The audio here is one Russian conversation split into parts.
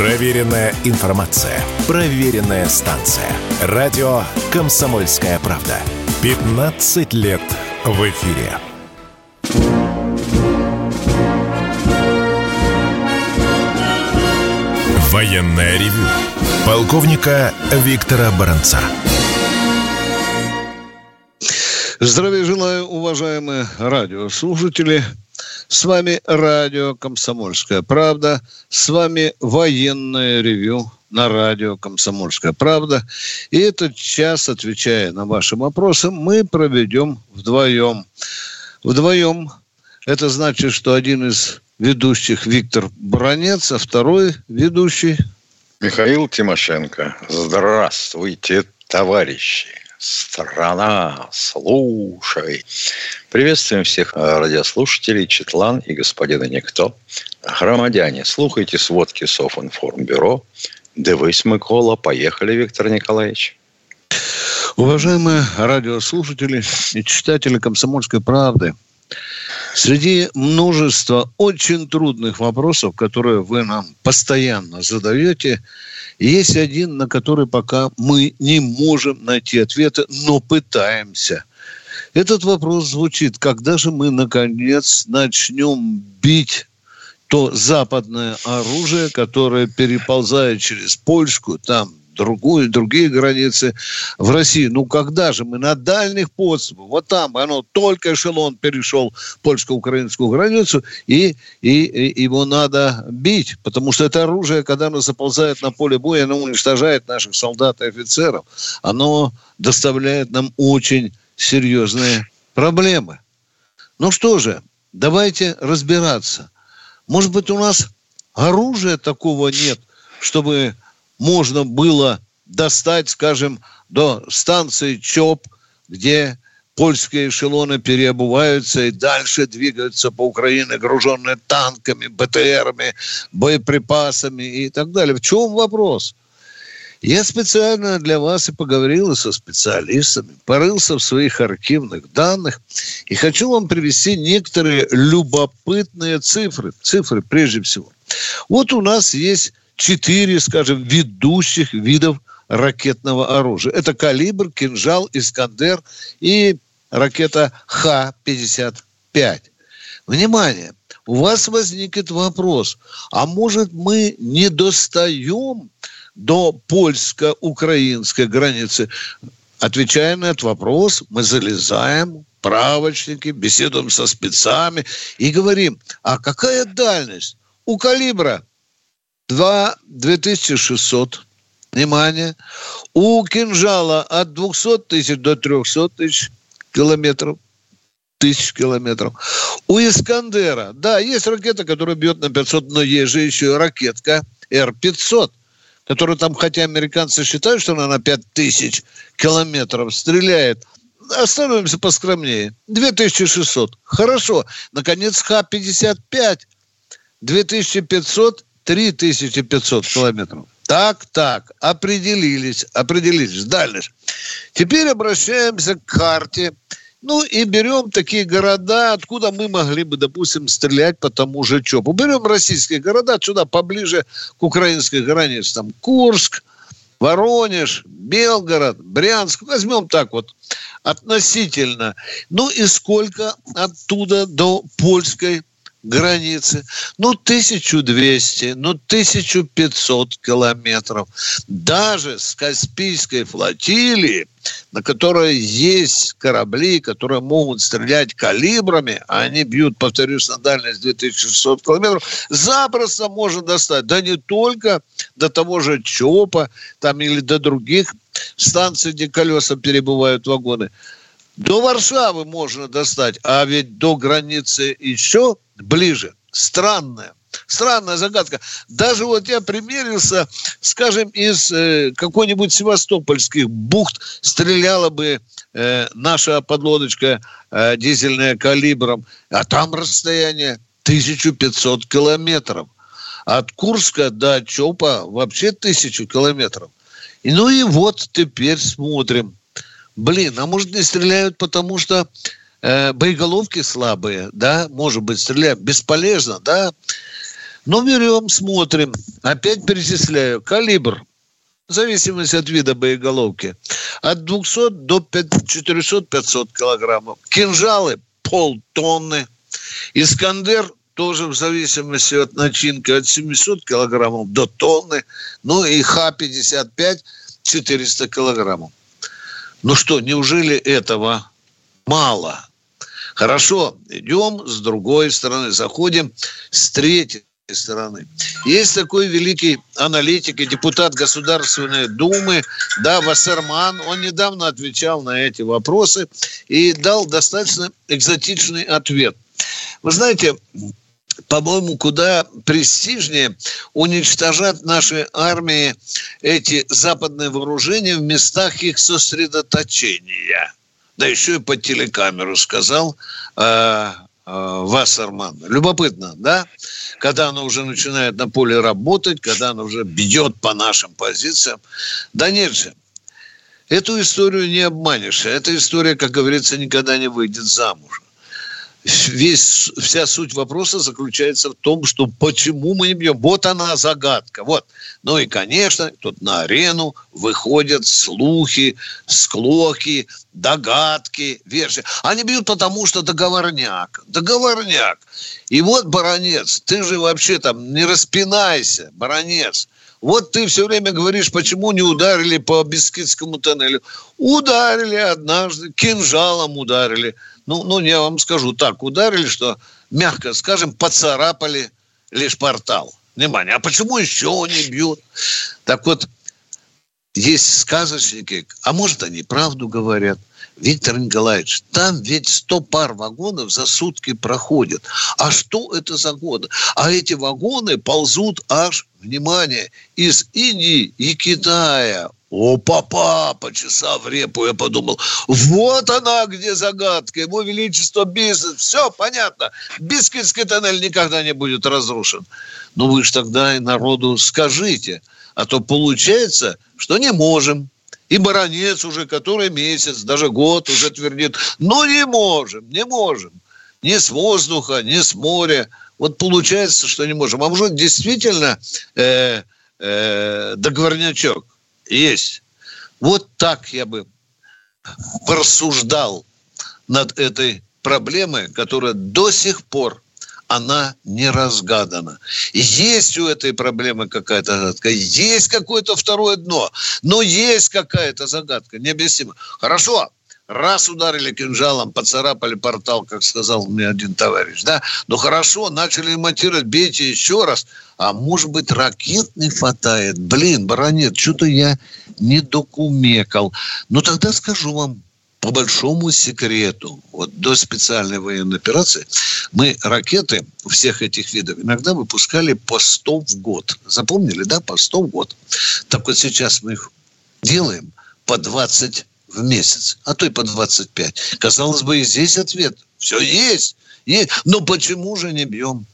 Проверенная информация. Проверенная станция. Радио «Комсомольская правда». 15 лет в эфире. Военная ревю. Полковника Виктора Баранца. Здравия желаю, уважаемые радиослушатели. С вами радио «Комсомольская правда». С вами военное ревю на радио «Комсомольская правда». И этот час, отвечая на ваши вопросы, мы проведем вдвоем. Вдвоем это значит, что один из ведущих Виктор Бронец, а второй ведущий... Михаил Тимошенко. Здравствуйте, товарищи. Страна, слушай. Приветствуем всех радиослушателей, Четлан и господина Никто. Громадяне, слухайте сводки Софинформбюро. Дивись, Микола. Поехали, Виктор Николаевич. Уважаемые радиослушатели и читатели «Комсомольской правды», Среди множества очень трудных вопросов, которые вы нам постоянно задаете, есть один, на который пока мы не можем найти ответа, но пытаемся. Этот вопрос звучит, когда же мы, наконец, начнем бить то западное оружие, которое переползает через польскую, там другую, другие границы в России. Ну, когда же мы на дальних подступах, вот там оно только эшелон перешел польско-украинскую границу, и, и, и его надо бить, потому что это оружие, когда оно заползает на поле боя, оно уничтожает наших солдат и офицеров, оно доставляет нам очень серьезные проблемы. Ну что же, давайте разбираться. Может быть, у нас оружия такого нет, чтобы можно было достать, скажем, до станции ЧОП, где польские эшелоны переобуваются и дальше двигаются по Украине, груженные танками, БТРами, боеприпасами и так далее. В чем вопрос? Я специально для вас и поговорил со специалистами, порылся в своих архивных данных и хочу вам привести некоторые любопытные цифры. Цифры прежде всего. Вот у нас есть четыре, скажем, ведущих видов ракетного оружия. Это «Калибр», «Кинжал», «Искандер» и ракета Х-55. Внимание! У вас возникнет вопрос, а может мы не достаем до польско-украинской границы? Отвечая на этот вопрос, мы залезаем правочники, беседуем со спецами и говорим, а какая дальность у калибра 2 2600. Внимание. У кинжала от 200 тысяч до 300 тысяч километров тысяч километров. У Искандера, да, есть ракета, которая бьет на 500, но есть же еще ракетка Р-500, которая там, хотя американцы считают, что она на 5000 километров стреляет, остановимся поскромнее. 2600. Хорошо. Наконец, Х-55. 2500 3500 километров. Так, так, определились, определились, дальше. Теперь обращаемся к карте. Ну и берем такие города, откуда мы могли бы, допустим, стрелять по тому же ЧОПу. Берем российские города, сюда поближе к украинской границе. Там Курск, Воронеж, Белгород, Брянск. Возьмем так вот относительно. Ну и сколько оттуда до польской границы. Ну, 1200, ну, 1500 километров. Даже с Каспийской флотилии, на которой есть корабли, которые могут стрелять калибрами, а они бьют, повторюсь, на дальность 2600 километров, запросто можно достать. Да не только до того же ЧОПа там, или до других станций, где колеса перебывают вагоны. До Варшавы можно достать, а ведь до границы еще ближе. Странная. Странная загадка. Даже вот я примерился, скажем, из э, какой-нибудь севастопольских бухт стреляла бы э, наша подлодочка э, дизельная калибром, а там расстояние 1500 километров. От Курска до Чопа вообще тысячу километров. И, ну и вот теперь смотрим. Блин, а может не стреляют, потому что э, боеголовки слабые, да, может быть, стреляют бесполезно, да. Ну, берем, смотрим. Опять перечисляю. Калибр. В зависимости от вида боеголовки. От 200 до 400-500 килограммов. Кинжалы полтонны. Искандер тоже в зависимости от начинки от 700 килограммов до тонны. Ну и Х-55 400 килограммов. Ну что, неужели этого мало? Хорошо, идем с другой стороны, заходим с третьей стороны. Есть такой великий аналитик и депутат Государственной Думы, да, Вассерман, он недавно отвечал на эти вопросы и дал достаточно экзотичный ответ. Вы знаете, по-моему, куда престижнее уничтожать наши армии эти западные вооружения в местах их сосредоточения. Да еще и по телекамеру сказал э, э, Вассерман. Любопытно, да? Когда оно уже начинает на поле работать, когда оно уже бьет по нашим позициям. Да нет же. Эту историю не обманешь. Эта история, как говорится, никогда не выйдет замуж весь, вся суть вопроса заключается в том, что почему мы не бьем. Вот она загадка. Вот. Ну и, конечно, тут на арену выходят слухи, склоки, догадки, версии. Они бьют потому, что договорняк. Договорняк. И вот, баронец, ты же вообще там не распинайся, баронец. Вот ты все время говоришь, почему не ударили по Бискитскому тоннелю. Ударили однажды, кинжалом ударили – ну, ну, я вам скажу так, ударили, что, мягко скажем, поцарапали лишь портал. Внимание, а почему еще не бьют? Так вот, есть сказочники, а может, они правду говорят. Виктор Николаевич, там ведь 100 пар вагонов за сутки проходят. А что это за годы? А эти вагоны ползут аж, внимание, из Индии и Китая. О, папа, почесав репу, я подумал, вот она где загадка, его величество бизнес, все понятно, Бискинский тоннель никогда не будет разрушен. Но вы же тогда и народу скажите, а то получается, что не можем. И баронец уже который месяц, даже год уже твердит, ну не можем, не можем. Ни с воздуха, ни с моря. Вот получается, что не можем. А может, действительно э, э, договорнячок есть. Вот так я бы порассуждал над этой проблемой, которая до сих пор она не разгадана. Есть у этой проблемы какая-то загадка, есть какое-то второе дно, но есть какая-то загадка, необъяснимо. Хорошо, раз ударили кинжалом, поцарапали портал, как сказал мне один товарищ, да, ну хорошо, начали монтировать, бейте еще раз, а может быть ракет не хватает, блин, баронет, что-то я не докумекал. Ну тогда скажу вам, по большому секрету, вот до специальной военной операции, мы ракеты всех этих видов иногда выпускали по 100 в год. Запомнили, да, по 100 в год. Так вот сейчас мы их делаем по 20 в месяц, а то и по 25. Казалось бы, и здесь ответ. Все есть, есть. Но почему же не бьем?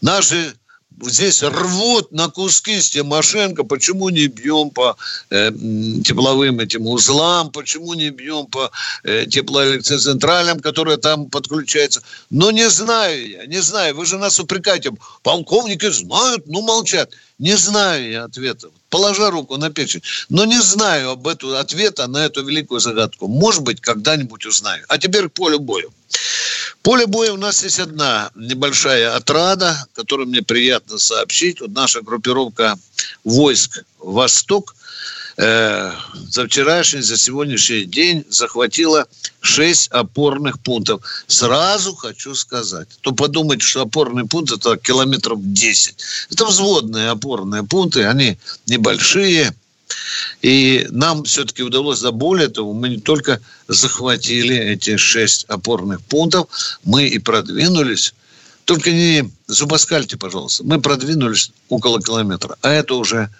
Наши здесь рвут на куски с Тимошенко, почему не бьем по э, тепловым этим узлам, почему не бьем по э, теплоэлектроцентралям, которые там подключаются. Но не знаю я, не знаю. Вы же нас упрекаете. Полковники знают, ну молчат. Не знаю я ответа. Положа руку на печень. Но не знаю об эту ответа на эту великую загадку. Может быть, когда-нибудь узнаю. А теперь к полю боя. Поле боя у нас есть одна небольшая отрада, которую мне приятно сообщить. Вот наша группировка войск «Восток» э, за вчерашний, за сегодняшний день захватила 6 опорных пунктов. Сразу хочу сказать, то подумать, что опорный пункт это километров 10. Это взводные опорные пункты, они небольшие, и нам все-таки удалось, да более того, мы не только захватили эти шесть опорных пунктов, мы и продвинулись. Только не зубоскальте, пожалуйста. Мы продвинулись около километра. А это уже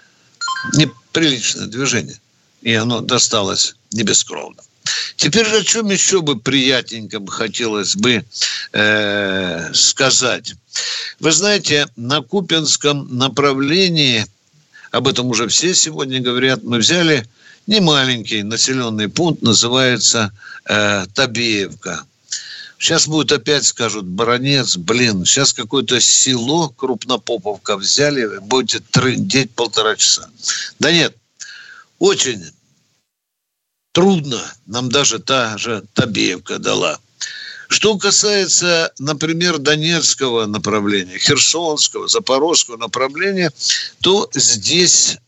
неприличное движение. И оно досталось не бескровно. Теперь о чем еще бы приятненько бы хотелось бы э, сказать. Вы знаете, на Купинском направлении – об этом уже все сегодня говорят, мы взяли немаленький населенный пункт, называется э, Табеевка. Сейчас будет опять скажут, баронец, блин, сейчас какое-то село Крупнопоповка взяли, будете трындеть полтора часа. Да нет, очень трудно. Нам даже та же Табеевка дала. Что касается, например, Донецкого направления, Херсонского, Запорожского направления, то здесь,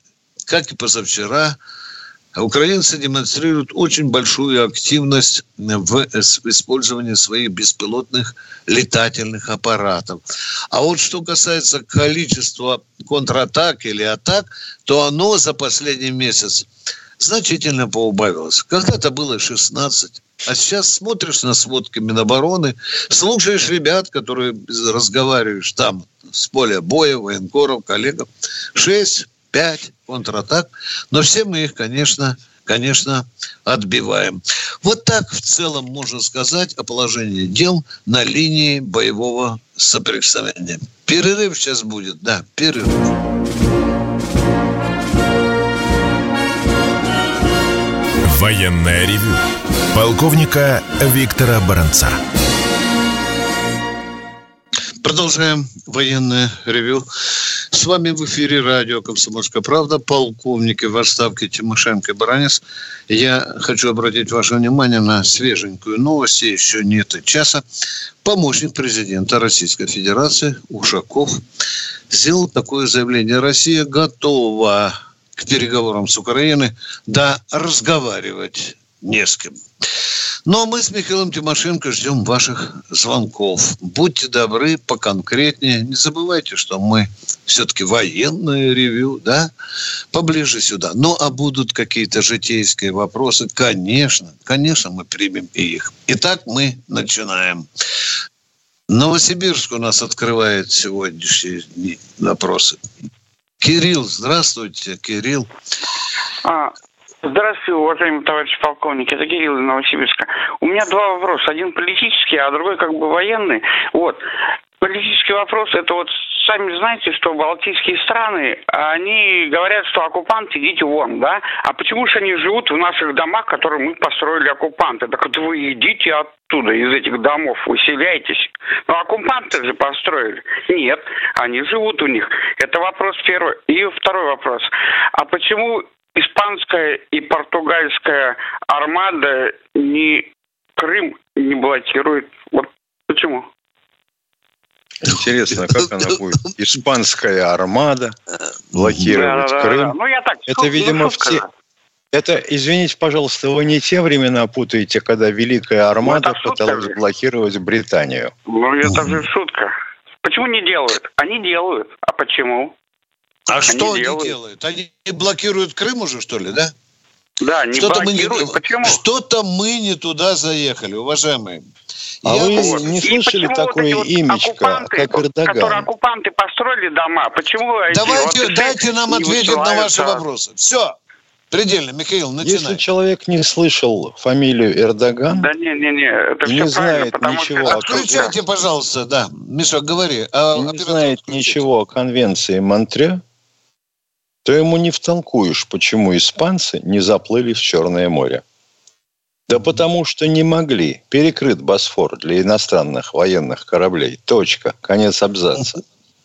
как и позавчера, украинцы демонстрируют очень большую активность в использовании своих беспилотных летательных аппаратов. А вот что касается количества контратак или атак, то оно за последний месяц значительно поубавилось. Когда-то было 16, а сейчас смотришь на сводки Минобороны, слушаешь ребят, которые разговариваешь там с поля боя, военкоров, коллегов. 6, 5 контратак. Но все мы их, конечно, конечно, отбиваем. Вот так в целом можно сказать о положении дел на линии боевого соприкосновения. Перерыв сейчас будет, да, перерыв. Военная ревю. Полковника Виктора Баранца. Продолжаем военное ревю. С вами в эфире радио «Комсомольская правда», полковники в отставке Тимошенко и Баранец. Я хочу обратить ваше внимание на свеженькую новость, еще нет и часа. Помощник президента Российской Федерации Ушаков сделал такое заявление. Россия готова к переговорам с Украиной, да разговаривать не с кем. Но мы с Михаилом Тимошенко ждем ваших звонков. Будьте добры, поконкретнее. Не забывайте, что мы все-таки военное ревю, да? Поближе сюда. Ну, а будут какие-то житейские вопросы, конечно, конечно, мы примем и их. Итак, мы начинаем. Новосибирск у нас открывает сегодняшние вопросы. Кирилл, здравствуйте, Кирилл. А, Здравствуйте, уважаемый товарищ полковник. Это Кирилл из Новосибирска. У меня два вопроса. Один политический, а другой как бы военный. Вот. Политический вопрос, это вот сами знаете, что балтийские страны, они говорят, что оккупанты, идите вон, да? А почему же они живут в наших домах, которые мы построили оккупанты? Так вот вы идите оттуда, из этих домов, выселяйтесь. Но оккупанты же построили. Нет, они живут у них. Это вопрос первый. И второй вопрос. А почему испанская и португальская армада ни Крым не блокирует. Вот почему? Интересно, как она будет? Испанская армада блокировать да, да, Крым. Да, Ну, я так, Это, видимо, в те... Это, извините, пожалуйста, вы не те времена путаете, когда Великая Армада ну, пыталась же. блокировать Британию. Ну, это же шутка. Почему не делают? Они делают. А почему? А они что делают. они делают? Они блокируют Крым уже, что ли, да? Да, не что-то блокируют. Мы не, Почему? Что-то мы не туда заехали, уважаемые. А Я вы вот. не слышали такое вот имечко, как Эрдоган? Которые оккупанты построили дома, почему Давайте, вот дайте нам ответить на ваши вопросы. Все. Предельно, Михаил, начинай. Если человек не слышал фамилию Эрдоган, да не, не, не, это не знает ничего. Что... Отключайте, пожалуйста, да. Миша, говори. А, не знает отключите. ничего о конвенции Монтре, то ему не втолкуешь, почему испанцы не заплыли в Черное море. Да потому что не могли. Перекрыт Босфор для иностранных военных кораблей. Точка. Конец абзаца.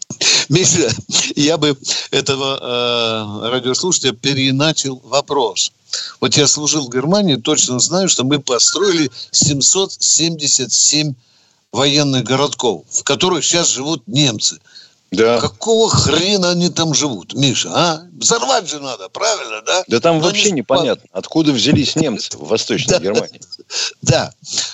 Миша, я бы этого э, радиослушателя переначал вопрос. Вот я служил в Германии, точно знаю, что мы построили 777 военных городков, в которых сейчас живут немцы. Да. Какого хрена они там живут, Миша, а? Взорвать же надо, правильно, да? Да там Но вообще не... непонятно, откуда взялись немцы в Восточной Германии. Да.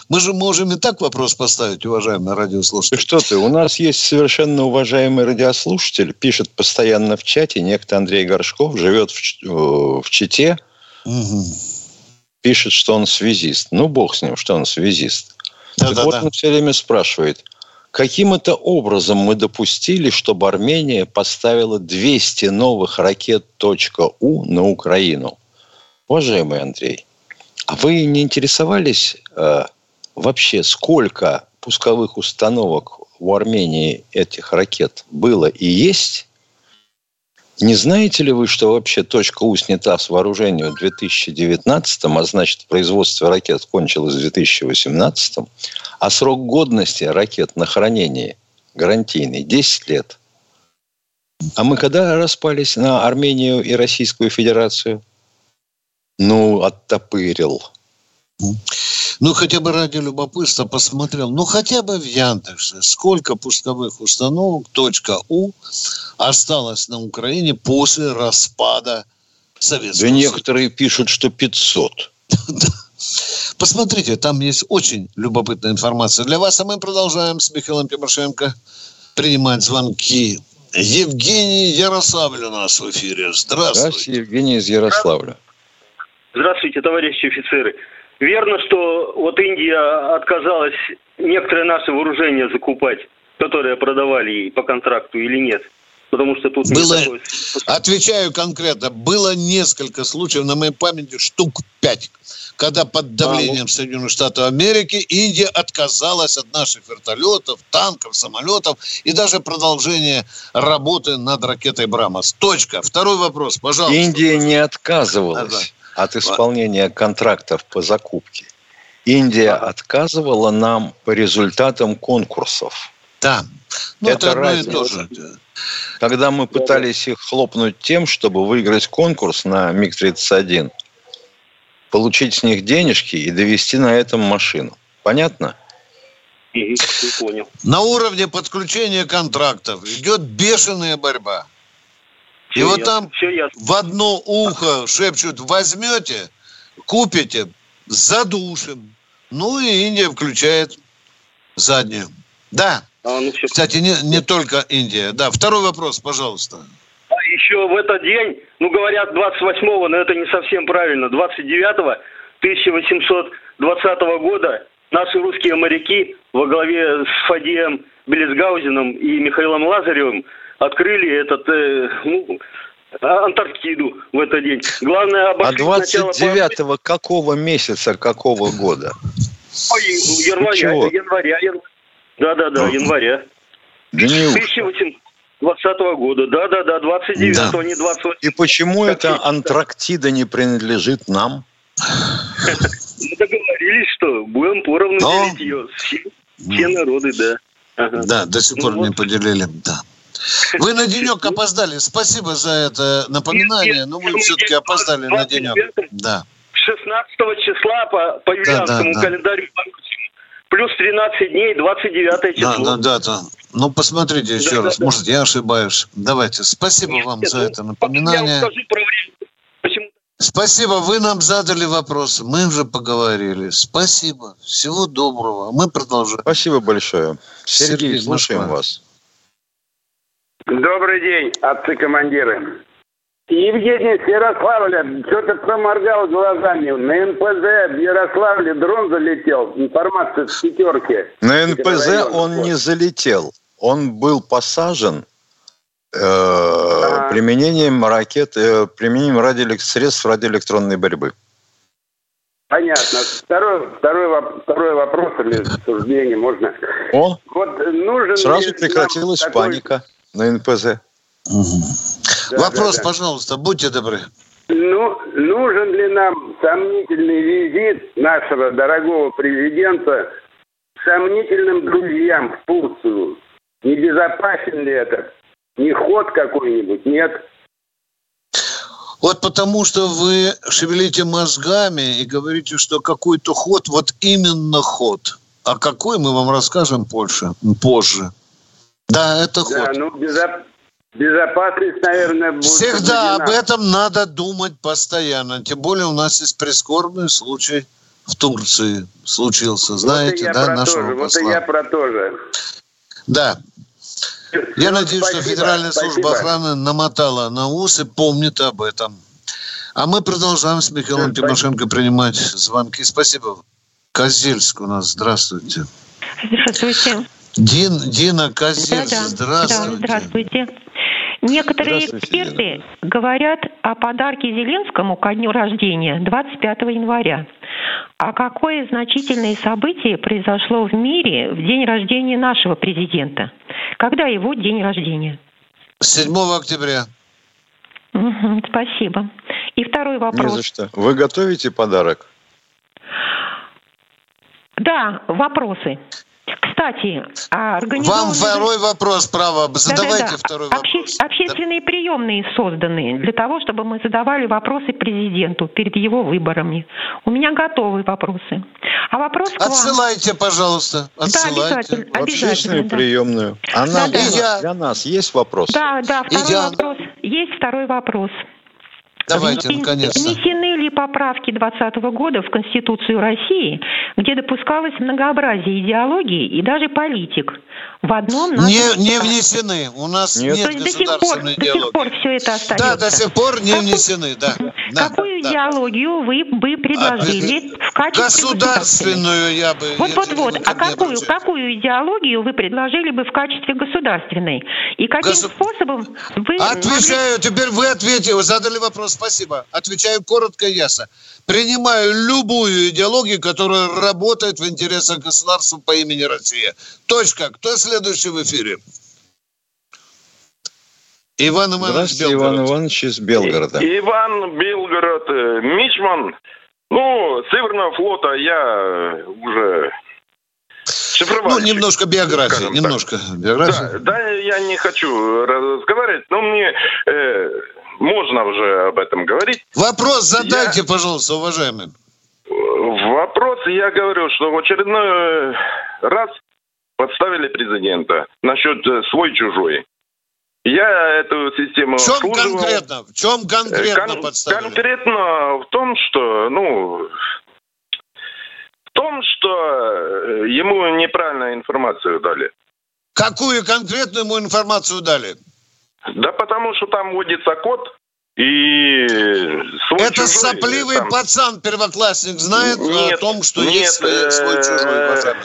Мы же можем и так вопрос поставить, уважаемый радиослушатель. Что ты, у нас есть совершенно уважаемый радиослушатель, пишет постоянно в чате, некто Андрей Горшков, живет в, в Чите, угу. пишет, что он связист. Ну, бог с ним, что он связист. Да, так да, вот да. он все время спрашивает – Каким это образом мы допустили, чтобы Армения поставила 200 новых ракет .У на Украину? Уважаемый Андрей, а вы не интересовались э, вообще, сколько пусковых установок у Армении этих ракет было и есть? Не знаете ли вы, что вообще точка У снята с вооружения в 2019, а значит, производство ракет кончилось в 2018, а срок годности ракет на хранение гарантийный 10 лет. А мы когда распались на Армению и Российскую Федерацию? Ну, оттопырил. Ну, хотя бы ради любопытства посмотрел. Ну, хотя бы в Яндексе. Сколько пусковых установок .у осталось на Украине после распада Советского Да некоторые пишут, что 500. Посмотрите, там есть очень любопытная информация для вас, а мы продолжаем с Михаилом Тимошенко принимать звонки. Евгений Ярославль у нас в эфире. Здравствуйте. Здравствуйте, Евгений из Ярославля. Здравствуйте, товарищи офицеры. Верно, что вот Индия отказалась некоторые наши вооружения закупать, которые продавали ей по контракту или нет? Потому что тут... Было, такой... отвечаю конкретно, было несколько случаев на моей памяти, штук пять, когда под давлением а. Соединенных Штатов Америки Индия отказалась от наших вертолетов, танков, самолетов и даже продолжение работы над ракетой «Брамос». Точка. Второй вопрос, пожалуйста. Индия не отказывалась а, от исполнения контрактов по закупке. Индия отказывала нам по результатам конкурсов. Да. Ну, это, это разница. Когда мы пытались их хлопнуть тем, чтобы выиграть конкурс на МиГ-31, получить с них денежки и довести на этом машину. Понятно? Понял. На уровне подключения контрактов идет бешеная борьба. Все вот ясно. там Все ясно. в одно ухо шепчут, возьмете, купите, задушим. Ну и Индия включает заднюю. Да. А, ну, все. Кстати, не, не только Индия. Да, второй вопрос, пожалуйста. А еще в этот день, ну, говорят, 28-го, но это не совсем правильно, 29-го 1820 года наши русские моряки во главе с Фадием Белесгаузеном и Михаилом Лазаревым открыли этот, э, ну, Антарктиду в этот день. Главное, а 29-го какого месяца, какого года? Ой, января, января, января. Да-да-да, января. Да не 1820 года. Да-да-да, 29-го, да. не 28 И почему эта Антарктида не принадлежит нам? Мы договорились, что будем поровну делить ее. Все, народы, да. Да, до сих пор ну, не поделили, да. Вы на денек опоздали. Спасибо за это напоминание, но вы все-таки опоздали на денек. Да. 16 числа по, по юлианскому да, да, да. календарю плюс 13 дней, 29 число. Да, да, да. Ну, посмотрите еще да, раз. Да, Может, да. я ошибаюсь. Давайте. Спасибо нет, вам нет, за ну, это напоминание. Я скажу про время. Почему? Спасибо. Вы нам задали вопрос. Мы уже поговорили. Спасибо. Всего доброго. Мы продолжаем. Спасибо большое. Сергей, Сергей слушаем Москва. вас. Добрый день, отцы-командиры. Евгений с Ярославля что-то проморгал глазами. На НПЗ в Ярославле дрон залетел. Информация с пятерки. На НПЗ он не залетел. Он был посажен э, а. применением ракет, э, применением средств радиоэлектронной борьбы. Понятно. Второй, второй, второй вопрос или суждение можно. О, вот нужен сразу прекратилась такой... паника на НПЗ. Угу. Да, Вопрос, да, да. пожалуйста, будьте добры. Ну, нужен ли нам сомнительный визит нашего дорогого президента сомнительным друзьям в Турцию? Небезопасен ли это? Не ход какой-нибудь? Нет. Вот потому что вы шевелите мозгами и говорите, что какой-то ход, вот именно ход. А какой мы вам расскажем позже. позже. Да, это ход. Да, ну, безоп... Безопасность, наверное, будет... Всегда об этом надо думать постоянно. Тем более у нас есть прискорбный случай в Турции случился, знаете, вот да, нашего посла. Вот и я про то же. Да. Я ну, надеюсь, спасибо, что Федеральная спасибо. служба охраны намотала на ус и помнит об этом. А мы продолжаем с Михаилом да, Тимошенко принимать звонки. Спасибо. Козельск у нас. Здравствуйте. Здравствуйте. Дин, Дина Козельск. Да, да. Здравствуйте. Да, здравствуйте. Некоторые эксперты говорят о подарке Зеленскому ко дню рождения 25 января. А какое значительное событие произошло в мире в день рождения нашего президента? Когда его день рождения? 7 октября. Угу, спасибо. И второй вопрос. Не за что. Вы готовите подарок? Да, вопросы. Кстати, а организованные... Вам второй вопрос, право. Задавайте да, да, да. второй Обще... вопрос. Общественные да. приемные созданы для того, чтобы мы задавали вопросы президенту перед его выборами. У меня готовы вопросы. А вопрос к Отсылайте, вам. пожалуйста. Отсылайте. Да, обязательно. В общественную да. приемную. А нам, да, да. для нас есть вопрос? Да, да, второй я... вопрос. Есть второй вопрос. Давайте, наконец-то. Внесены ли поправки 2020 года в Конституцию России, где допускалось многообразие идеологии и даже политик в одном не, не внесены. У нас нет, нет То есть до сих, пор, до сих пор все это остается. Да, до сих пор не Какую, внесены, да. Какую да, идеологию да. вы бы предложили а, в качестве Государственную я бы... Вот-вот-вот. А какую, какую идеологию вы предложили бы в качестве государственной? И каким Госу... способом вы... Отвечаю, могли... теперь вы ответили, вы задали вопрос, спасибо. Отвечаю коротко и ясно. Принимаю любую идеологию, которая работает в интересах государства по имени Россия. Точка. Кто следующий в эфире? Иван Иванович Белгород. Иван Иванович из Белгорода. Иван Белгород. Э, Мичман. Ну, Северного флота я уже Ну, немножко биографии, немножко так. биографии. Да, да, я не хочу разговаривать, но мне э, можно уже об этом говорить. Вопрос задайте, я... пожалуйста, уважаемый. Вопрос, я говорю, что в очередной раз подставили президента насчет э, свой-чужой. Я эту систему В чем обслуживал. конкретно? В чем конкретно Кон- подставили? Конкретно в том, что, ну, в том, что э, ему неправильную информацию дали. Какую конкретную ему информацию дали? Да потому что там вводится код, и свой Это чужой, сопливый там... пацан, первоклассник, знает нет, о том, что нет, есть э, свой чужой пацан.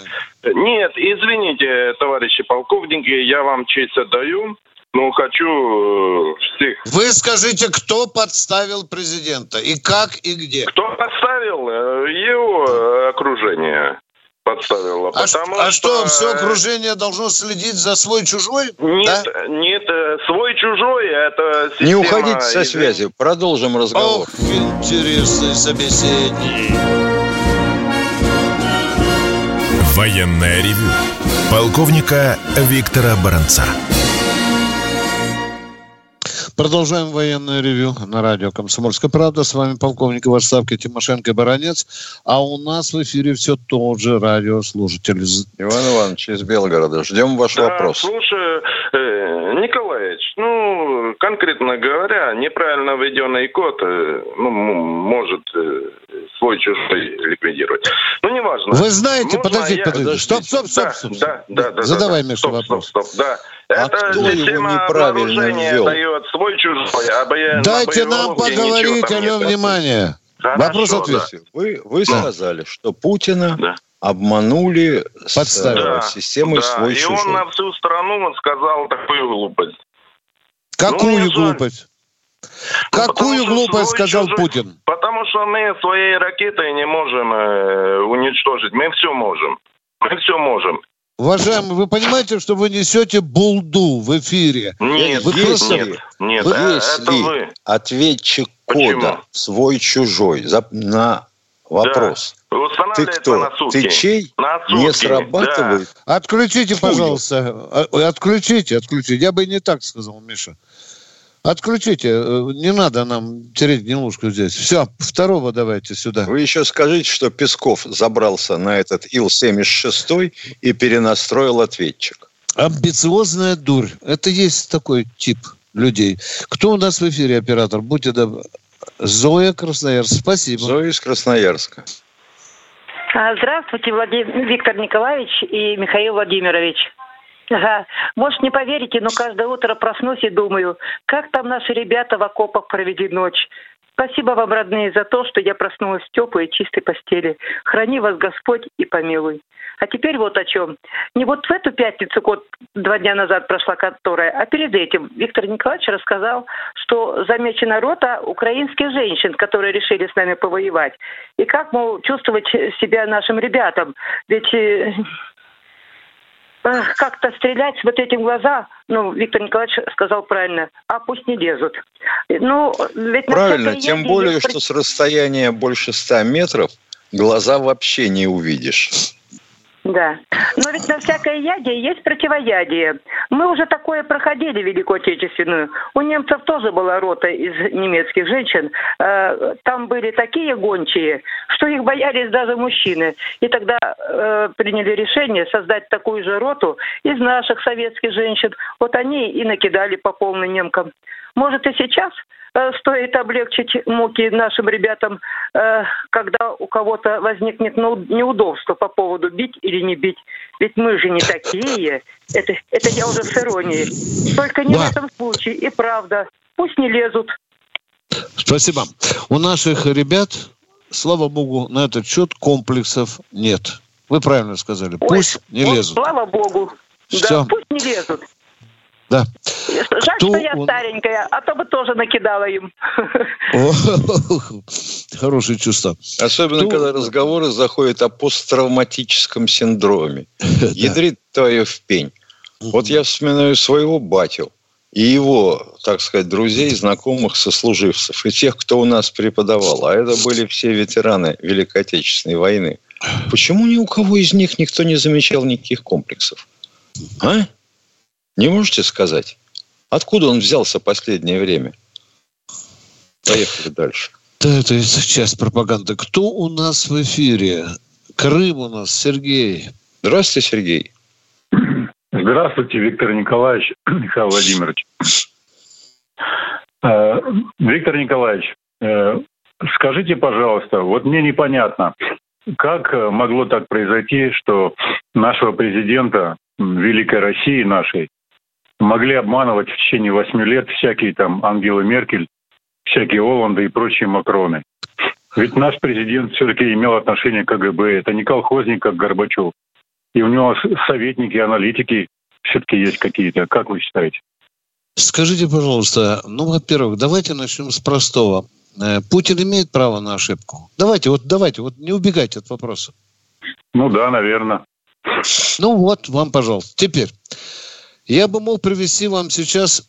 Нет, извините, товарищи полковники, я вам честь отдаю. Но хочу э, всех... Вы скажите, кто подставил президента? И как, и где? Кто подставил? Э, его окружение подставило. А, потому а что, что все окружение должно следить за свой-чужой? Нет, да? нет, свой-чужой это система... Не уходите со связи, продолжим разговор. Ох, интересный собеседник. Военная ревю. Полковника Виктора Баранца. Продолжаем военное ревю на радио «Комсомольская правда». С вами полковник в отставке Тимошенко и Баранец. А у нас в эфире все тот же радиослушатель. Иван Иванович из Белгорода. Ждем ваш да, вопрос. Слушай, Николаевич, ну, конкретно говоря, неправильно введенный код э, ну, может э, свой-чужой ликвидировать. Ну, неважно. Вы знаете, подождите, я... подождите. Стоп, стоп, стоп. Да, стоп, да, да, да. Задавай, да, Миша, стоп, вопрос. Стоп, стоп, да. А Это кто система его неправильно ввел? дает свой-чужой. А бо... Дайте нам поговорить, алло, внимание. Вопрос-ответ. Да. Вы, вы да. сказали, что Путина да. обманули Подставили. с системой да. свой-чужой. И он на всю страну сказал такую глупость. Какую ну, глупость? Ну, Какую глупость сказал чужой, Путин? Потому что мы своей ракетой не можем э, уничтожить. Мы все можем. Мы все можем. Уважаемый, вы понимаете, что вы несете булду в эфире? Нет, вы просто... нет, нет, вы, э, это вы. ответчик Почему? кода свой-чужой на вопрос. Да. Ты кто? На сутки. Ты чей? На сутки. Не срабатывает? Да. Отключите, пожалуйста. Отключите, отключите. Я бы не так сказал, Миша. Отключите, э, не надо нам тереть гнилушку здесь. Все, второго давайте сюда. Вы еще скажите, что Песков забрался на этот Ил-76 и перенастроил ответчик. Амбициозная дурь. Это есть такой тип людей. Кто у нас в эфире, оператор? Будьте добры. Зоя Красноярск. Спасибо. Зоя из Красноярска. А, здравствуйте, Владимир, Виктор Николаевич и Михаил Владимирович. Ага. Может, не поверите, но каждое утро проснусь и думаю, как там наши ребята в окопах провели ночь. Спасибо вам, родные, за то, что я проснулась в теплой и чистой постели. Храни вас Господь и помилуй. А теперь вот о чем. Не вот в эту пятницу, год, два дня назад прошла которая, а перед этим Виктор Николаевич рассказал, что замечена рота украинских женщин, которые решили с нами повоевать. И как, мол, чувствовать себя нашим ребятам. Ведь э, как-то стрелять, смотреть им в глаза, ну, Виктор Николаевич сказал правильно, а пусть не лезут. Ну, ведь Правильно, тем более, есть... что с расстояния больше ста метров глаза вообще не увидишь. Да. Но ведь на всякое ядие есть противоядие. Мы уже такое проходили, Великую Отечественную. У немцев тоже была рота из немецких женщин. Э, там были такие гончие, что их боялись даже мужчины. И тогда э, приняли решение создать такую же роту из наших советских женщин. Вот они и накидали по полной немкам. Может и сейчас Э, стоит облегчить муки нашим ребятам, э, когда у кого-то возникнет неудобство по поводу бить или не бить. Ведь мы же не такие. Это, это я уже с иронией. Только не да. в этом случае. И правда. Пусть не лезут. Спасибо. У наших ребят, слава богу, на этот счет комплексов нет. Вы правильно сказали. Ой, пусть не лезут. Слава богу. Все. Да, пусть не лезут. Да. Жаль, Кто что я он... старенькая, а то бы тоже накидала им. Хорошее чувство. Особенно, Кто... когда разговоры заходят о посттравматическом синдроме. Ядрит твою в пень. Вот я вспоминаю своего батю и его, так сказать, друзей, знакомых, сослуживцев, и тех, кто у нас преподавал. А это были все ветераны Великой Отечественной войны. Почему ни у кого из них никто не замечал никаких комплексов? А? Не можете сказать? Откуда он взялся последнее время? Поехали дальше. Да, это часть пропаганды. Кто у нас в эфире? Крым у нас, Сергей. Здравствуйте, Сергей. Здравствуйте, Виктор Николаевич, Михаил Владимирович. Э, Виктор Николаевич, э, скажите, пожалуйста, вот мне непонятно, как могло так произойти, что нашего президента Великой России нашей могли обманывать в течение восьми лет всякие там Ангелы Меркель, всякие Оланды и прочие Макроны. Ведь наш президент все-таки имел отношение к КГБ. Это не колхозник, как Горбачев. И у него советники, аналитики все-таки есть какие-то. Как вы считаете? Скажите, пожалуйста, ну, во-первых, давайте начнем с простого. Э, Путин имеет право на ошибку? Давайте, вот давайте, вот не убегайте от вопроса. Ну да, наверное. Ну вот, вам, пожалуйста. Теперь, я бы мог привести вам сейчас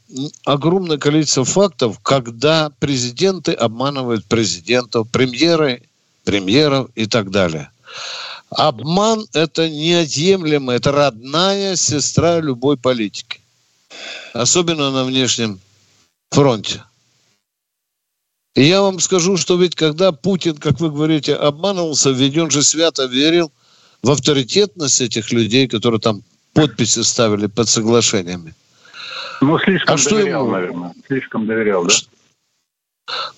огромное количество фактов, когда президенты обманывают президентов, премьеры, премьеров и так далее. Обман – это неотъемлемо, это родная сестра любой политики. Особенно на внешнем фронте. И я вам скажу, что ведь когда Путин, как вы говорите, обманывался, ведь он же свято верил в авторитетность этих людей, которые там подписи ставили под соглашениями. Ну, слишком а доверял, ему... наверное. Слишком доверял, да?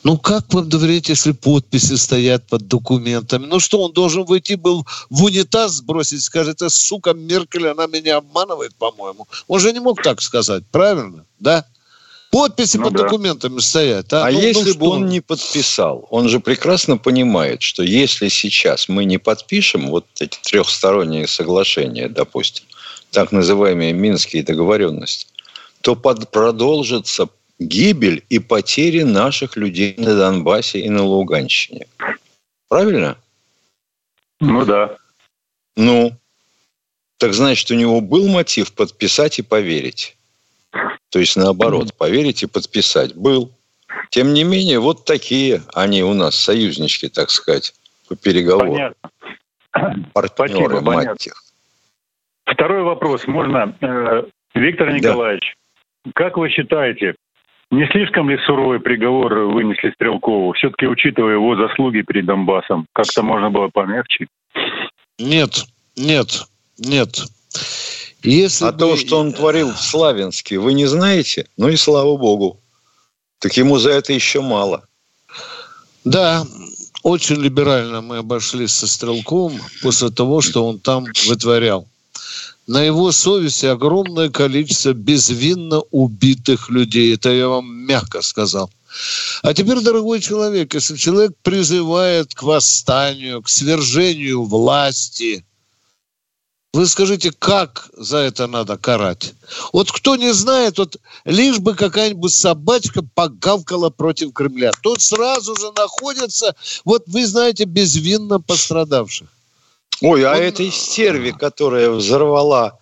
Ну, как вам доверять, если подписи стоят под документами? Ну что, он должен выйти был в унитаз сбросить, скажет, это сука Меркель, она меня обманывает, по-моему. Он же не мог так сказать, правильно? Да? Подписи ну, под да. документами стоят. А, а ну, ну если ну, бы он не подписал? Он же прекрасно понимает, что если сейчас мы не подпишем вот эти трехсторонние соглашения, допустим, так называемые Минские договоренности, то под, продолжится гибель и потери наших людей на Донбассе и на Луганщине. Правильно? Ну да. Ну, так значит, у него был мотив подписать и поверить. То есть наоборот, поверить и подписать. Был. Тем не менее, вот такие они у нас, союзнички, так сказать, по переговорам. Понятно. Партнеры, Спасибо, мать понятно. Второй вопрос. Можно? Э, Виктор Николаевич, да. как вы считаете, не слишком ли суровый приговор вынесли Стрелкову? Все-таки учитывая его заслуги перед Донбассом, как-то можно было помягче? Нет, нет, нет. Если а бы... то, что он творил в Славянске, вы не знаете? Ну и слава богу. Так ему за это еще мало. Да, очень либерально мы обошлись со Стрелковым после того, что он там вытворял на его совести огромное количество безвинно убитых людей. Это я вам мягко сказал. А теперь, дорогой человек, если человек призывает к восстанию, к свержению власти, вы скажите, как за это надо карать? Вот кто не знает, вот лишь бы какая-нибудь собачка погавкала против Кремля, тот сразу же находится, вот вы знаете, безвинно пострадавших. Ой, а Он... этой стерви, которая взорвала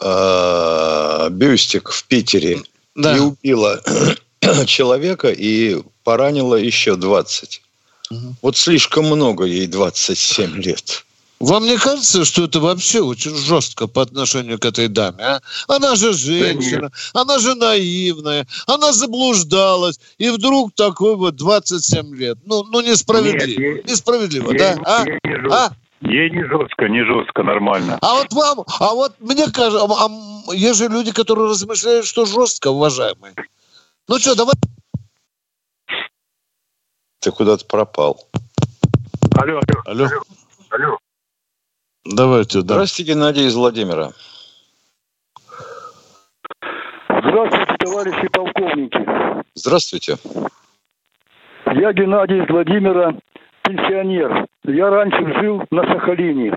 э, бюстик в Питере да. и убила человека и поранила еще 20. Угу. Вот слишком много ей 27 лет. Вам не кажется, что это вообще очень жестко по отношению к этой даме? А? Она же женщина, да она же наивная, она заблуждалась, и вдруг такой вот 27 лет. Ну, ну несправедливо. Нет, несправедливо, ей, да? А? Ей не жестко. А? Ей не жестко, не жестко, нормально. А вот вам, а вот мне кажется, а, а, есть же люди, которые размышляют, что жестко, уважаемые. Ну что, давай. Ты куда-то пропал. Алло, алло. Алло. алло. алло. Давайте, да. Здравствуйте, Геннадий из Владимира. Здравствуйте, товарищи полковники. Здравствуйте. Я Геннадий из Владимира, пенсионер. Я раньше жил на Сахалине.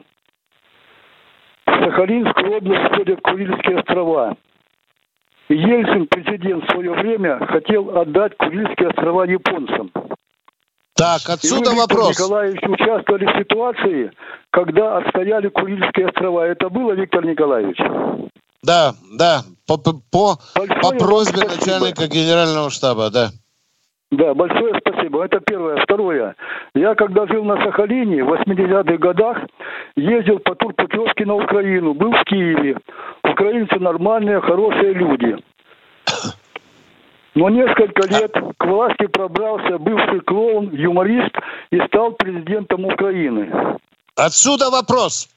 В Сахалинскую область входят Курильские острова. Ельцин, президент, в свое время хотел отдать Курильские острова японцам. Так, отсюда и вы, вопрос. Виктор Николаевич, участвовали в ситуации, когда отстояли Курильские острова. Это было, Виктор Николаевич? Да, да, по, по, по просьбе спасибо. начальника генерального штаба, да. Да, большое спасибо. Это первое. Второе. Я когда жил на Сахалине в 80-х годах, ездил по турпутевке на Украину, был в Киеве. Украинцы нормальные, хорошие люди. Но несколько лет к власти пробрался бывший клоун, юморист и стал президентом Украины. Отсюда вопрос.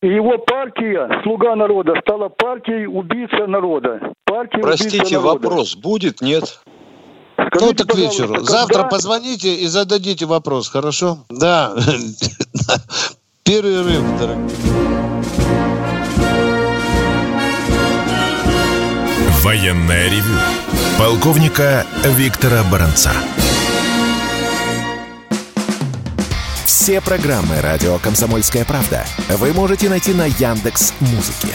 И его партия «Слуга народа» стала партией «Убийца народа». Партия Простите, народа. вопрос будет, нет? Скажите, ну, так к вечеру. Когда... Завтра позвоните и зададите вопрос, хорошо? Да. Перерыв, дорогие. Военная ревю полковника Виктора Баранца. Все программы радио Комсомольская правда вы можете найти на Яндекс Музыке.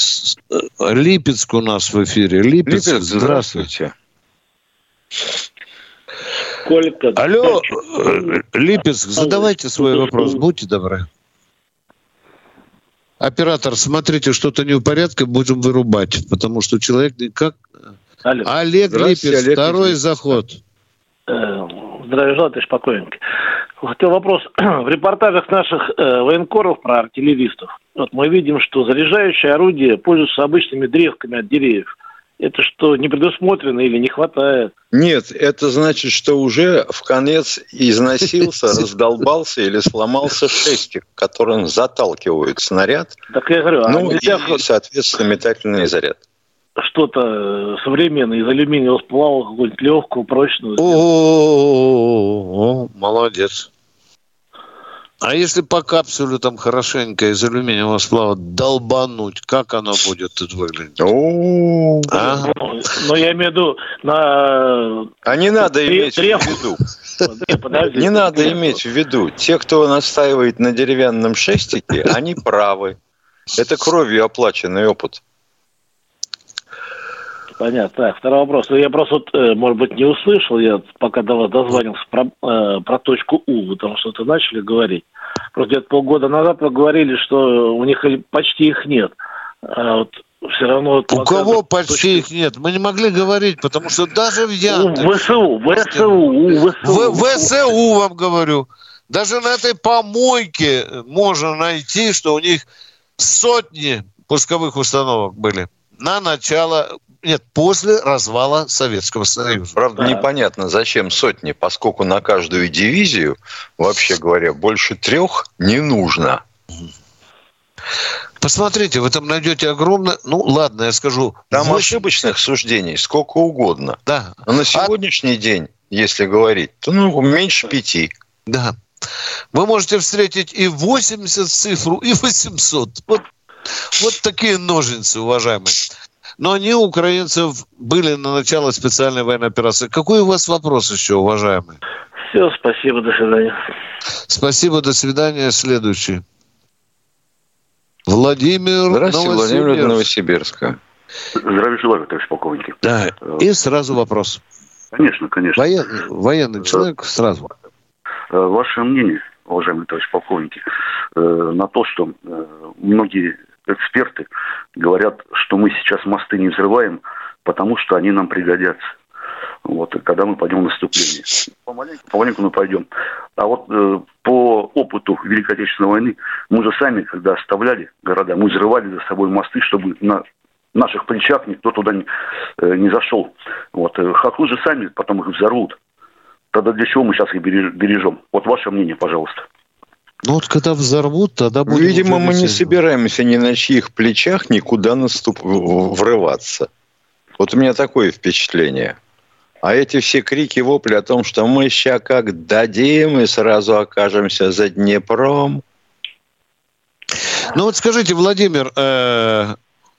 Липецк у нас в эфире. Липецк, Липецк здравствуйте. Сколько? Алло, Липецк, задавайте свой вопрос, будьте добры. Оператор, смотрите, что-то не в порядке, будем вырубать, потому что человек никак... Алло. Олег Липец, Олег второй Липец. заход. Э, здравия желаю, товарищ покойник. Хотел вопрос. В репортажах наших э, военкоров про артиллеристов вот мы видим, что заряжающие орудия пользуются обычными древками от деревьев. Это что, не предусмотрено или не хватает? Нет, это значит, что уже в конец износился, раздолбался или сломался шестик, которым заталкивают снаряд. Так я говорю, а ну и, соответственно, метательный заряд что-то современное из алюминиевого сплава, какую-нибудь легкую, прочную. О, молодец. А если по капсуле там хорошенько из алюминиевого сплава долбануть, как оно будет тут выглядеть? А? Ну, я имею в виду на... А не надо иметь в виду. Не надо иметь в виду. Те, кто настаивает на деревянном шестике, они правы. Это кровью оплаченный опыт. Понятно. Так, второй вопрос. Ну, я просто, вот, э, может быть, не услышал, я пока до вас дозвонился про, э, про точку У, потому что это начали говорить. Просто где-то полгода назад вы говорили, что у них почти их нет. А вот все равно... У кого почти их нет? Мы не могли говорить, потому что даже в Яндексе... ВСУ, ВСУ, ВСУ. В, ВСУ вам говорю. Даже на этой помойке можно найти, что у них сотни пусковых установок были на начало нет, после развала Советского Союза. Правда, да. непонятно, зачем сотни, поскольку на каждую дивизию, вообще говоря, больше трех не нужно. Посмотрите, вы там найдете огромное... Ну, ладно, я скажу... Там 8... ошибочных суждений сколько угодно. Да. Но на сегодняшний а... день, если говорить, то ну, меньше пяти. Да. Вы можете встретить и 80 цифру, и 800. Вот, вот такие ножницы, уважаемые. Но они у украинцев были на начало специальной военной операции. Какой у вас вопрос еще, уважаемый? Все, спасибо, до свидания. Спасибо, до свидания. Следующий. Владимир Здравствуйте, Владимир из Новосибирска. Здравия желаю, товарищ полковник. Да, и сразу вопрос. Конечно, конечно. Военный, военный человек сразу. Э, ваше мнение, уважаемый товарищ полковник, э, на то, что э, многие эксперты говорят, что мы сейчас мосты не взрываем, потому что они нам пригодятся. Вот, когда мы пойдем в наступление. Помаленьку, помаленьку мы пойдем. А вот э, по опыту Великой Отечественной войны, мы же сами, когда оставляли города, мы взрывали за собой мосты, чтобы на наших плечах никто туда не, э, не зашел. Вот. Э, Хохлы же сами потом их взорвут. Тогда для чего мы сейчас их бережем? Вот ваше мнение, пожалуйста. Ну вот когда взорвут, тогда будет. Видимо, мы не собираемся ни на чьих плечах никуда наступ... врываться. Вот у меня такое впечатление. А эти все крики, вопли о том, что мы ща как дадим и сразу окажемся за Днепром. Ну вот скажите, Владимир, э,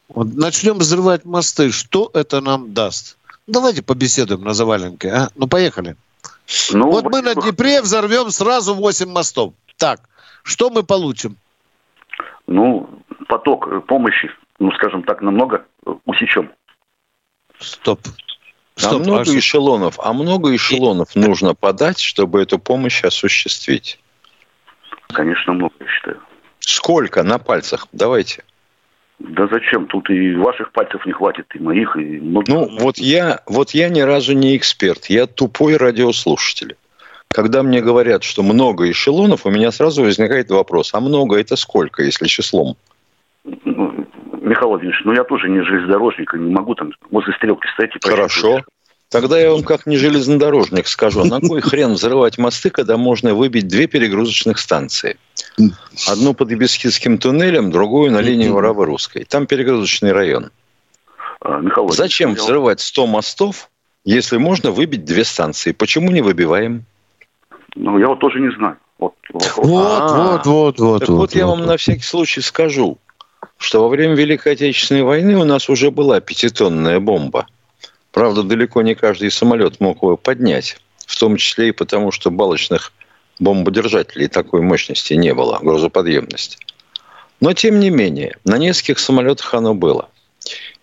вот начнем взрывать мосты. Что это нам даст? Давайте побеседуем на заваленке. А? Ну, поехали. Ну, вот мы на Днепре взорвем сразу 8 мостов. Так, что мы получим? Ну, поток помощи, ну, скажем так, намного усечем. Стоп. Стоп, а много а эшелонов, а много эшелонов нужно подать, чтобы эту помощь осуществить? Конечно, много, я считаю. Сколько на пальцах? Давайте. Да зачем? Тут и ваших пальцев не хватит, и моих, и много. Ну, вот я, вот я ни разу не эксперт. Я тупой радиослушатель. Когда мне говорят, что много эшелонов, у меня сразу возникает вопрос, а много это сколько, если числом? Ну, Михаил Владимирович, ну я тоже не железнодорожник, и не могу там возле стрелки стоять и Хорошо. Тогда я вам как не железнодорожник скажу, на кой хрен взрывать мосты, когда можно выбить две перегрузочных станции? Одну под Ебискидским туннелем, другую на линии Воровы-Русской. Там перегрузочный район. А, Михаил Зачем взрывать 100 мостов, если можно выбить две станции? Почему не выбиваем? Ну, я вот тоже не знаю. Вот, вот, вот, вот, вот. Так вот, вот я вам на всякий случай скажу, что во время Великой Отечественной войны у нас уже была пятитонная бомба – Правда, далеко не каждый самолет мог его поднять. В том числе и потому, что балочных бомбодержателей такой мощности не было, грузоподъемности. Но, тем не менее, на нескольких самолетах оно было.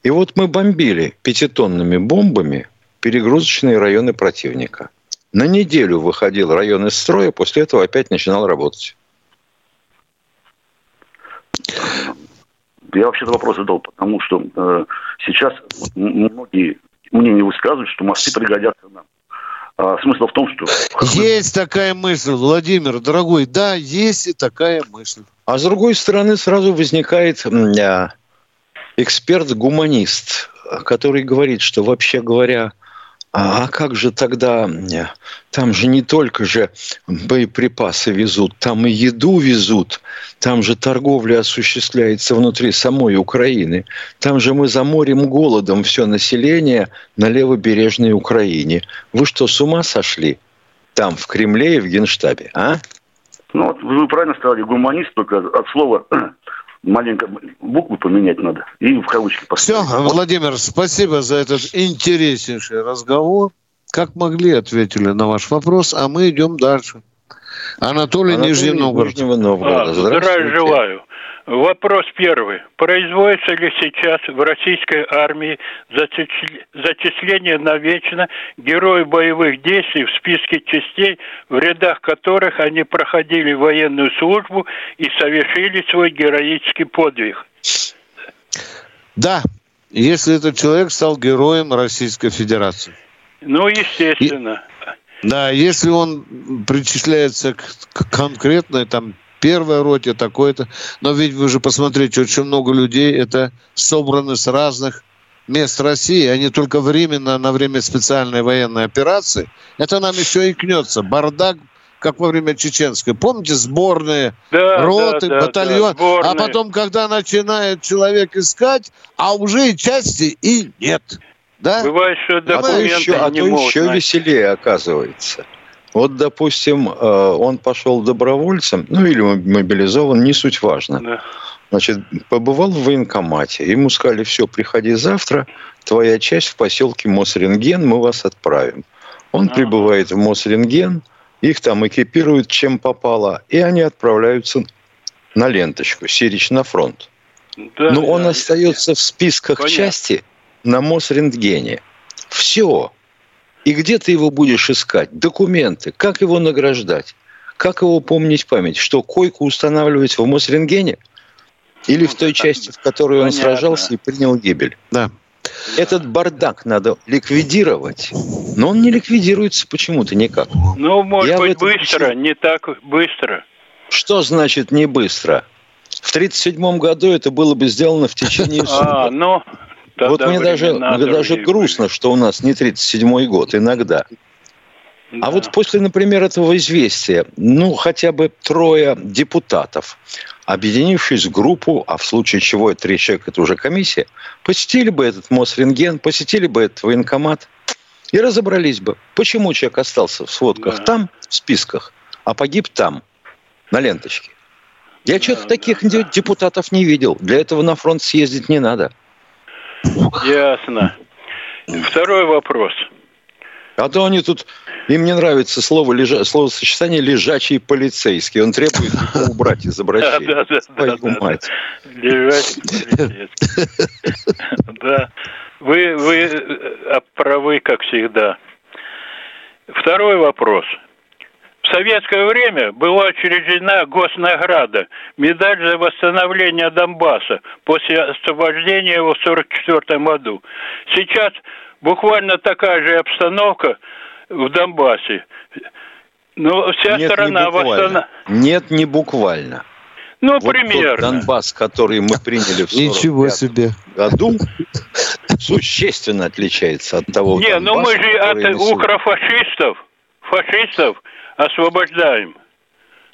И вот мы бомбили пятитонными бомбами перегрузочные районы противника. На неделю выходил район из строя, после этого опять начинал работать. Я вообще-то вопрос задал, потому что э, сейчас многие мнение высказывают, что мосты пригодятся нам. А, смысл в том, что... Есть такая мысль, Владимир, дорогой, да, есть и такая мысль. А с другой стороны сразу возникает а, эксперт-гуманист, который говорит, что вообще говоря, а, а как же тогда? Там же не только же боеприпасы везут, там и еду везут. Там же торговля осуществляется внутри самой Украины. Там же мы заморим голодом все население на левобережной Украине. Вы что, с ума сошли? Там, в Кремле и в Генштабе, а? Ну, вот вы правильно сказали, гуманист, только от слова маленько буквы поменять надо и в кавычки поставить. Все, Владимир, спасибо за этот интереснейший разговор. Как могли, ответили на ваш вопрос, а мы идем дальше. Анатолий, Анатолий Нижний Новгород. Нижнего Новгорода. А, здравия желаю. Вопрос первый. Производится ли сейчас в российской армии зачисление навечно героев боевых действий в списке частей, в рядах которых они проходили военную службу и совершили свой героический подвиг? Да, если этот человек стал героем Российской Федерации. Ну, естественно. И, да, если он причисляется к, к конкретной там первой роте, такой-то. Но ведь вы же посмотрите, очень много людей это собраны с разных мест России, а не только временно на время специальной военной операции. Это нам еще и кнется. Бардак как во время чеченской. Помните, сборные, да, роты, да, батальон. Да, а потом, когда начинает человек искать, а уже и части и нет. Да? Бывает, что документы а то еще, а то еще веселее оказывается. Вот, допустим, э, он пошел добровольцем, ну или мобилизован, не суть важно. Да. Значит, побывал в военкомате. Ему сказали, все, приходи завтра, твоя часть в поселке Мосренген, мы вас отправим. Он а. прибывает в Мосренген, их там экипируют чем попало, и они отправляются на ленточку, Сирич на фронт. Да, Но он остается в списках Понятно. части на Мосрентгене. Все. И где ты его будешь искать? Документы. Как его награждать? Как его помнить память? Что, койку устанавливать в Мосрентгене? Или в той части, в которой он сражался и принял гибель? Да. Этот бардак надо ликвидировать, но он не ликвидируется почему-то никак. Ну, может Я быть, быстро, почему... не так быстро. Что значит не быстро? В 1937 году это было бы сделано в течение суток. А, ну, вот мне даже, мне даже грустно, что у нас не 37 год, иногда. Да. А вот после, например, этого известия, ну, хотя бы трое депутатов, объединившись в группу, а в случае чего три человека, это уже комиссия, посетили бы этот Мосрентген, посетили бы этот военкомат и разобрались бы, почему человек остался в сводках да. там, в списках, а погиб там, на ленточке. Я да, что-то да, таких да. депутатов не видел. Для этого на фронт съездить не надо. Ясно. Второй вопрос. А то они тут, им не нравится слово, лежа, словосочетание «лежачий полицейский». Он требует убрать из обращения. Да, да, да. Твою мать. Лежачий полицейский. Да. Вы, вы э, правы, как всегда. Второй вопрос. В советское время была учреждена госнаграда, медаль за восстановление Донбасса после освобождения его в 1944 году. Сейчас буквально такая же обстановка в Донбассе. Но вся Нет, сторона восстанавливает. Нет, не буквально. Ну, вот примерно. Тот Донбасс, который мы приняли в Ничего себе. году, существенно отличается от того Не, ну мы же от укрофашистов, фашистов освобождаем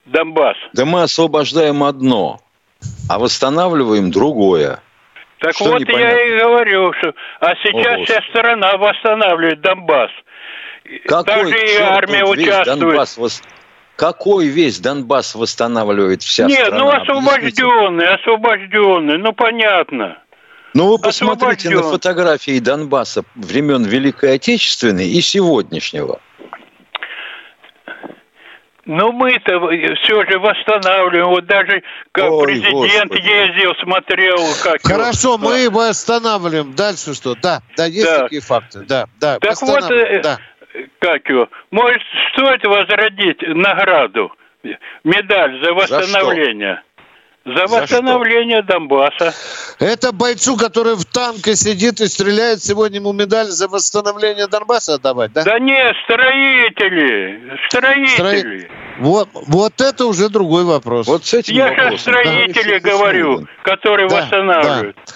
Донбасс. Да мы освобождаем одно, а восстанавливаем другое. Так что вот непонятно? я и говорю, что а сейчас О, вся сторона восстанавливает Донбасс. Какой Даже и армия участвует. Донбасс вос... Какой весь Донбасс восстанавливает вся Нет, страна? ну освобожденный, освобожденный, ну понятно. Ну вы посмотрите на фотографии Донбасса времен Великой Отечественной и сегодняшнего. Ну, мы-то все же восстанавливаем. Вот даже как Ой, президент Господи. ездил, смотрел, как... Хорошо, его... мы восстанавливаем. Дальше что? Да, да, есть да. такие факты. Да, да, так вот, э, да. как его, может, стоит возродить награду, медаль за восстановление? За что? За восстановление за Донбасса. Это бойцу, который в танке сидит и стреляет, сегодня ему медаль за восстановление Донбасса отдавать, да? Да нет, строители. Строители. Стро... Вот, вот это уже другой вопрос. Вот с этим Я же о строителе да, говорю, которые да, восстанавливают. Да.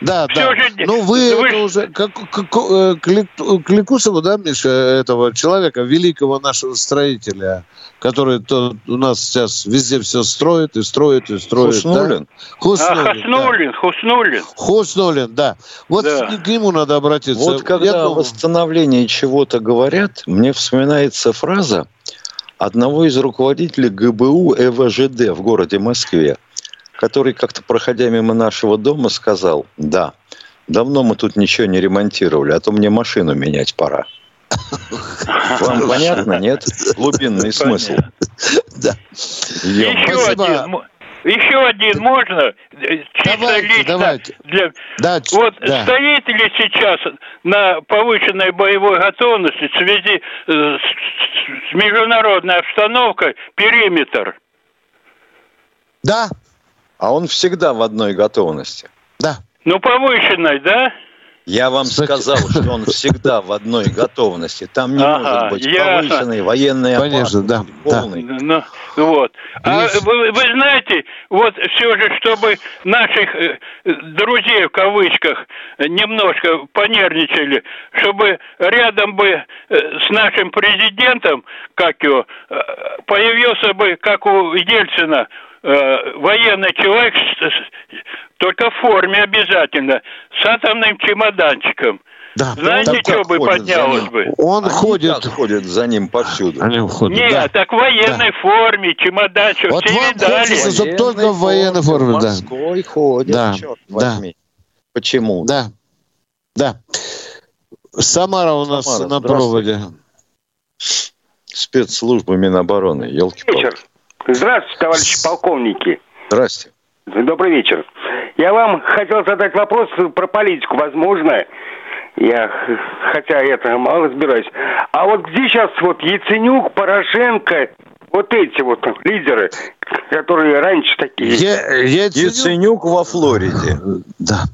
Да, Все да. Же... Ну, вы, вы это уже как, как, э, к Ликусову, да, Миша, этого человека, великого нашего строителя, который то, у нас сейчас везде все строит и строит и строит. Хуснулин? Да? Хуснулин, а, Хуснулин, да. Хуснулин. Хуснулин, да. Вот да. к нему надо обратиться. Вот когда Я о восстановлении чего-то говорят, мне вспоминается фраза одного из руководителей ГБУ ЭВЖД в городе Москве который как-то, проходя мимо нашего дома, сказал, да, давно мы тут ничего не ремонтировали, а то мне машину менять пора. Вам понятно, нет? Глубинный смысл. Да. Еще один, еще один можно? Чисто давайте, лично. Давайте. Для... Да, вот да. стоит ли сейчас на повышенной боевой готовности в связи с, с международной обстановкой периметр? Да, а он всегда в одной готовности. Да. Ну, повышенной, да? Я вам Кстати... сказал, что он всегда в одной готовности. Там не ага, может быть я... повышенной военной Конечно, да, полный. Да. Ну, вот. А вы, вы знаете, вот все же, чтобы наших э, друзей в кавычках немножко понервничали, чтобы рядом бы э, с нашим президентом, как его, э, появился бы, как у Ельцина, военный человек, только в форме обязательно, с атомным чемоданчиком. Да. Знаете, что бы поднялось бы? Он Они ходит. ходит за ним повсюду. Они ходят, Нет, да. так в военной да. форме, чемоданчик, вот все видали. Хочется, чтобы только в военной форме, да. Москвой ходит, да. черт возьми. Да. Почему? Да. Да. Самара у нас Самара, на проводе. Спецслужбы Минобороны, елки Вечер. Здравствуйте, товарищи полковники. Здрасте. Добрый вечер. Я вам хотел задать вопрос про политику, возможно. Я, хотя это мало разбираюсь. А вот где сейчас вот Яценюк, Порошенко, вот эти вот лидеры, которые раньше такие? Я, Яценюк... Яценюк во Флориде. Да.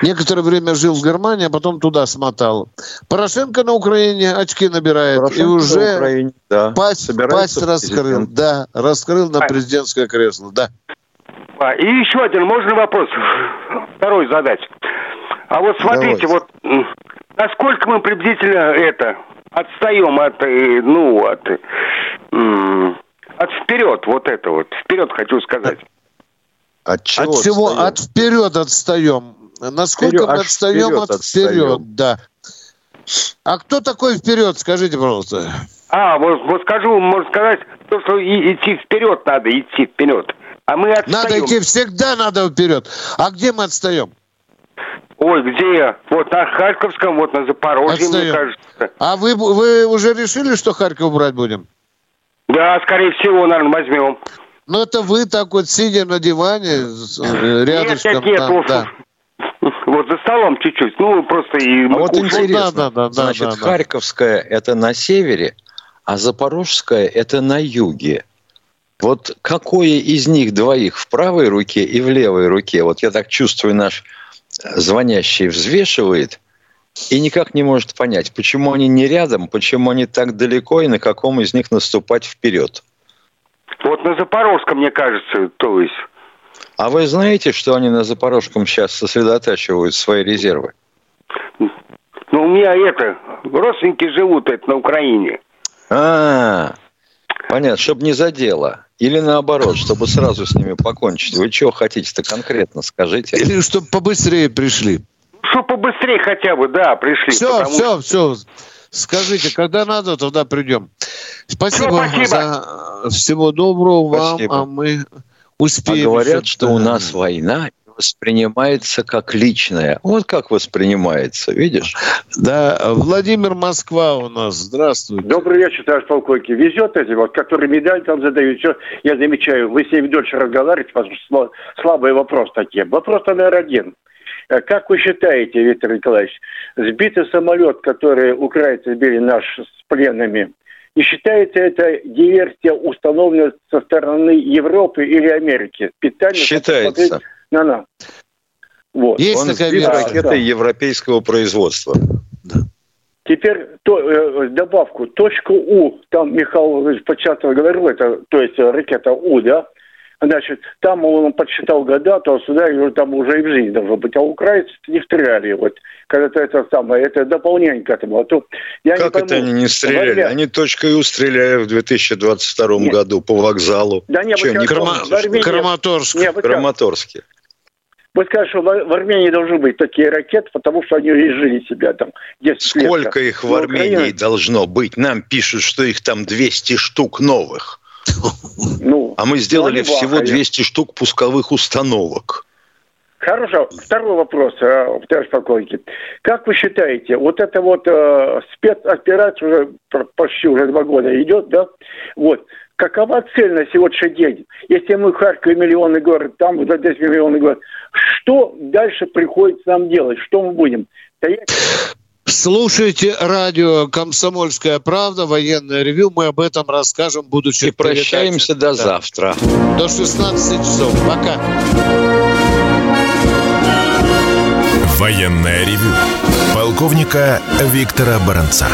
Некоторое время жил в Германии, а потом туда смотал. Порошенко на Украине очки набирает. Порошенко и уже Украине, да. пасть, пасть раскрыл. Да, раскрыл на президентское кресло. Да. А, и еще один, можно вопрос второй задать. А вот смотрите, Давайте. вот насколько мы приблизительно это отстаем от, э, ну, от, от вперед, вот это вот, вперед хочу сказать. От чего? От отстаем? от вперед отстаем. Насколько вперед, мы отстаем вперед от вперед, да. А кто такой вперед, скажите, пожалуйста. А, вот, вот скажу, можно сказать, то, что и, идти вперед надо, идти вперед. А мы отстаем. Надо идти всегда надо вперед. А где мы отстаем? Ой, где? Вот на Харьковском, вот на Запорожье, отстаем. мне кажется. А вы, вы уже решили, что Харьков брать будем? Да, скорее всего, наверное, возьмем. Ну, это вы так вот, сидя на диване, э, рядышком. Нет, нет, там, нет, да. Вот за столом чуть-чуть. Ну, просто и... А вот интересно, да, да, да, значит, да, да. Харьковская – это на севере, а Запорожская – это на юге. Вот какое из них двоих в правой руке и в левой руке? Вот я так чувствую, наш звонящий взвешивает и никак не может понять, почему они не рядом, почему они так далеко и на каком из них наступать вперед. Вот на Запорожском, мне кажется, то есть. А вы знаете, что они на Запорожском сейчас сосредотачивают свои резервы? Ну, у меня это, родственники живут это на Украине. А, понятно, чтобы не задело. Или наоборот, чтобы сразу с ними покончить? Вы чего хотите-то конкретно, скажите? Или чтобы побыстрее пришли? Чтобы побыстрее хотя бы, да, пришли. Все, все, все. Скажите, когда надо, тогда придем. Спасибо, все, спасибо. за всего доброго вам, а мы успеем. А говорят, что у нас война, воспринимается как личное. Вот как воспринимается, видишь? Да, Владимир Москва у нас. Здравствуйте. Добрый вечер, товарищ полковник. Везет эти вот, которые медаль там задают. Все, я замечаю, вы с ними дольше разговариваете, потому что слабый вопрос такие. Вопрос номер один. Э, как вы считаете, Виктор Николаевич, сбитый самолет, который украинцы сбили наш с пленными, не считается это диверсия, установленная со стороны Европы или Америки? Специально считается. На. Вот. Есть Он такая да. европейского производства. Да. Теперь то, э, добавку. Точку У, там Михаил Початов говорил, это, то есть ракета У, да? Значит, там он подсчитал года, то сюда там уже и в жизни должно быть. А украинцы не стреляли. Вот, когда-то это самое, это дополнение к этому. А то я как не пойму, это они не стреляли? Армия... Они точкой У стреляли в 2022 Нет. году по вокзалу. Да нет, Чем, не Крама... Армении... Краматорск. Нет, Краматорске. Вы скажете, что в Армении должны быть такие ракеты, потому что они изжили себя там. Сколько лет. их в Армении Украина... должно быть? Нам пишут, что их там 200 штук новых. Ну, а мы сделали всего 200 штук пусковых установок. Хорошо. Второй вопрос, э, товарищ полковник. Как вы считаете, вот это вот э, спецоперация уже почти уже два года идет, да? Вот. Какова цель на сегодняшний день? Если мы в Харькове миллионный город, там за 10 миллионный город, что дальше приходится нам делать? Что мы будем? Стоять? Слушайте радио «Комсомольская правда», военное ревю. Мы об этом расскажем, будучи И прощаемся до да. завтра. До 16 часов. Пока. Военное ревю. Полковника Виктора Баранца.